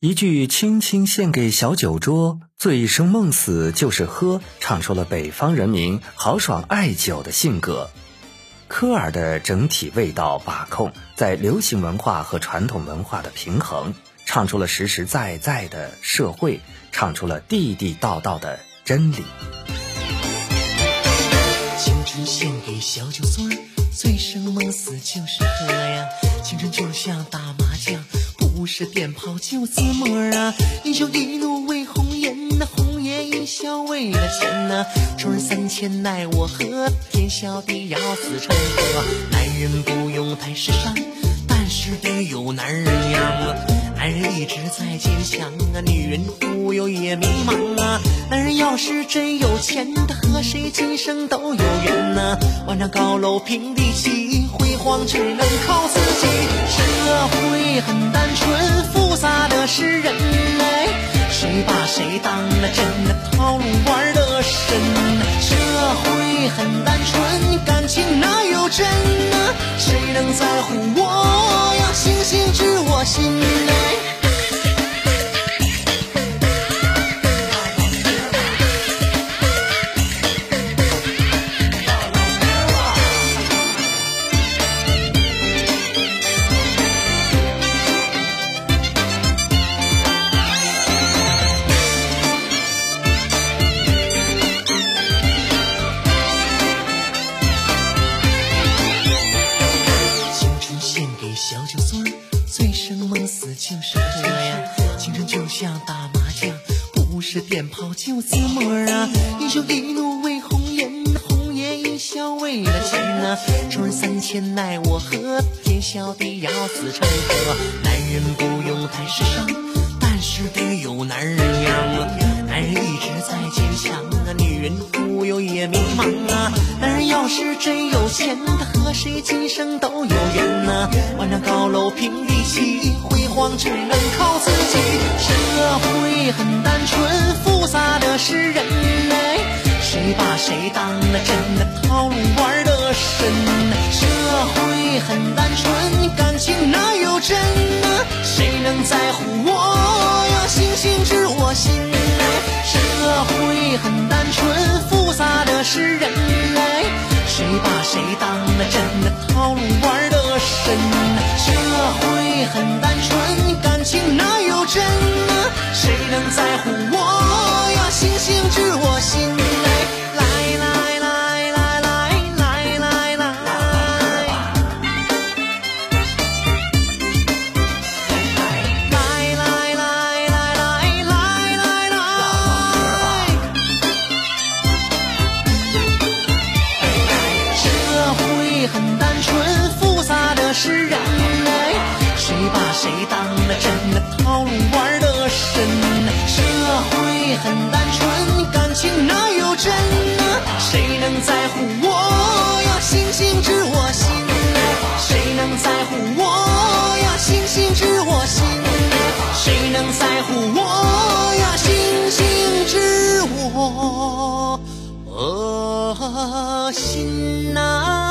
一句“轻轻献给小酒桌，醉生梦死就是喝”，唱出了北方人民豪爽爱酒的性格。科尔的整体味道把控，在流行文化和传统文化的平衡，唱出了实实在在的社会，唱出了地地道道的真理。青春献给小酒桌，醉生梦死就是喝呀。青春就像打麻将。是鞭炮就自摸啊！英雄一怒为红颜，那红颜一笑为了钱呐。众人三千奈我何？天小地要死成河。男人不用太时尚，但是得有男人样啊。男人一直在坚强啊，女人忽悠也迷茫啊。男人要是真有钱，他和谁今生都有缘呐。万丈高楼平地起，辉煌只能靠自己。社会很单纯。当了真套路玩的深？社会很单纯，感情哪有真呢？谁能在乎我呀？星星知我心小酒樽，醉生梦死就是喝呀，青春就像打麻将，不是点炮就自摸啊。英雄一怒为红颜，红颜一笑为了钱呐。众人三千奈我何，天笑地要死成河。男人不用太时尚，但是得有男人样啊。男人一直在坚强，人忽悠也迷茫啊。男人要是真有钱，他和谁今生都有缘呐。万丈高楼平地起。辉煌只能靠自己。社会很单纯，复杂的是人类，谁把谁当了真的套路玩的深？当了真的套路玩的深？社会很单纯。感情哪有真啊？谁能在乎谁当了真？套路玩的深，社会很单纯，感情哪有真？谁能在乎我呀？星星知我心。谁能在乎我呀？星星知我心。谁能在乎我呀？星星知我心呐。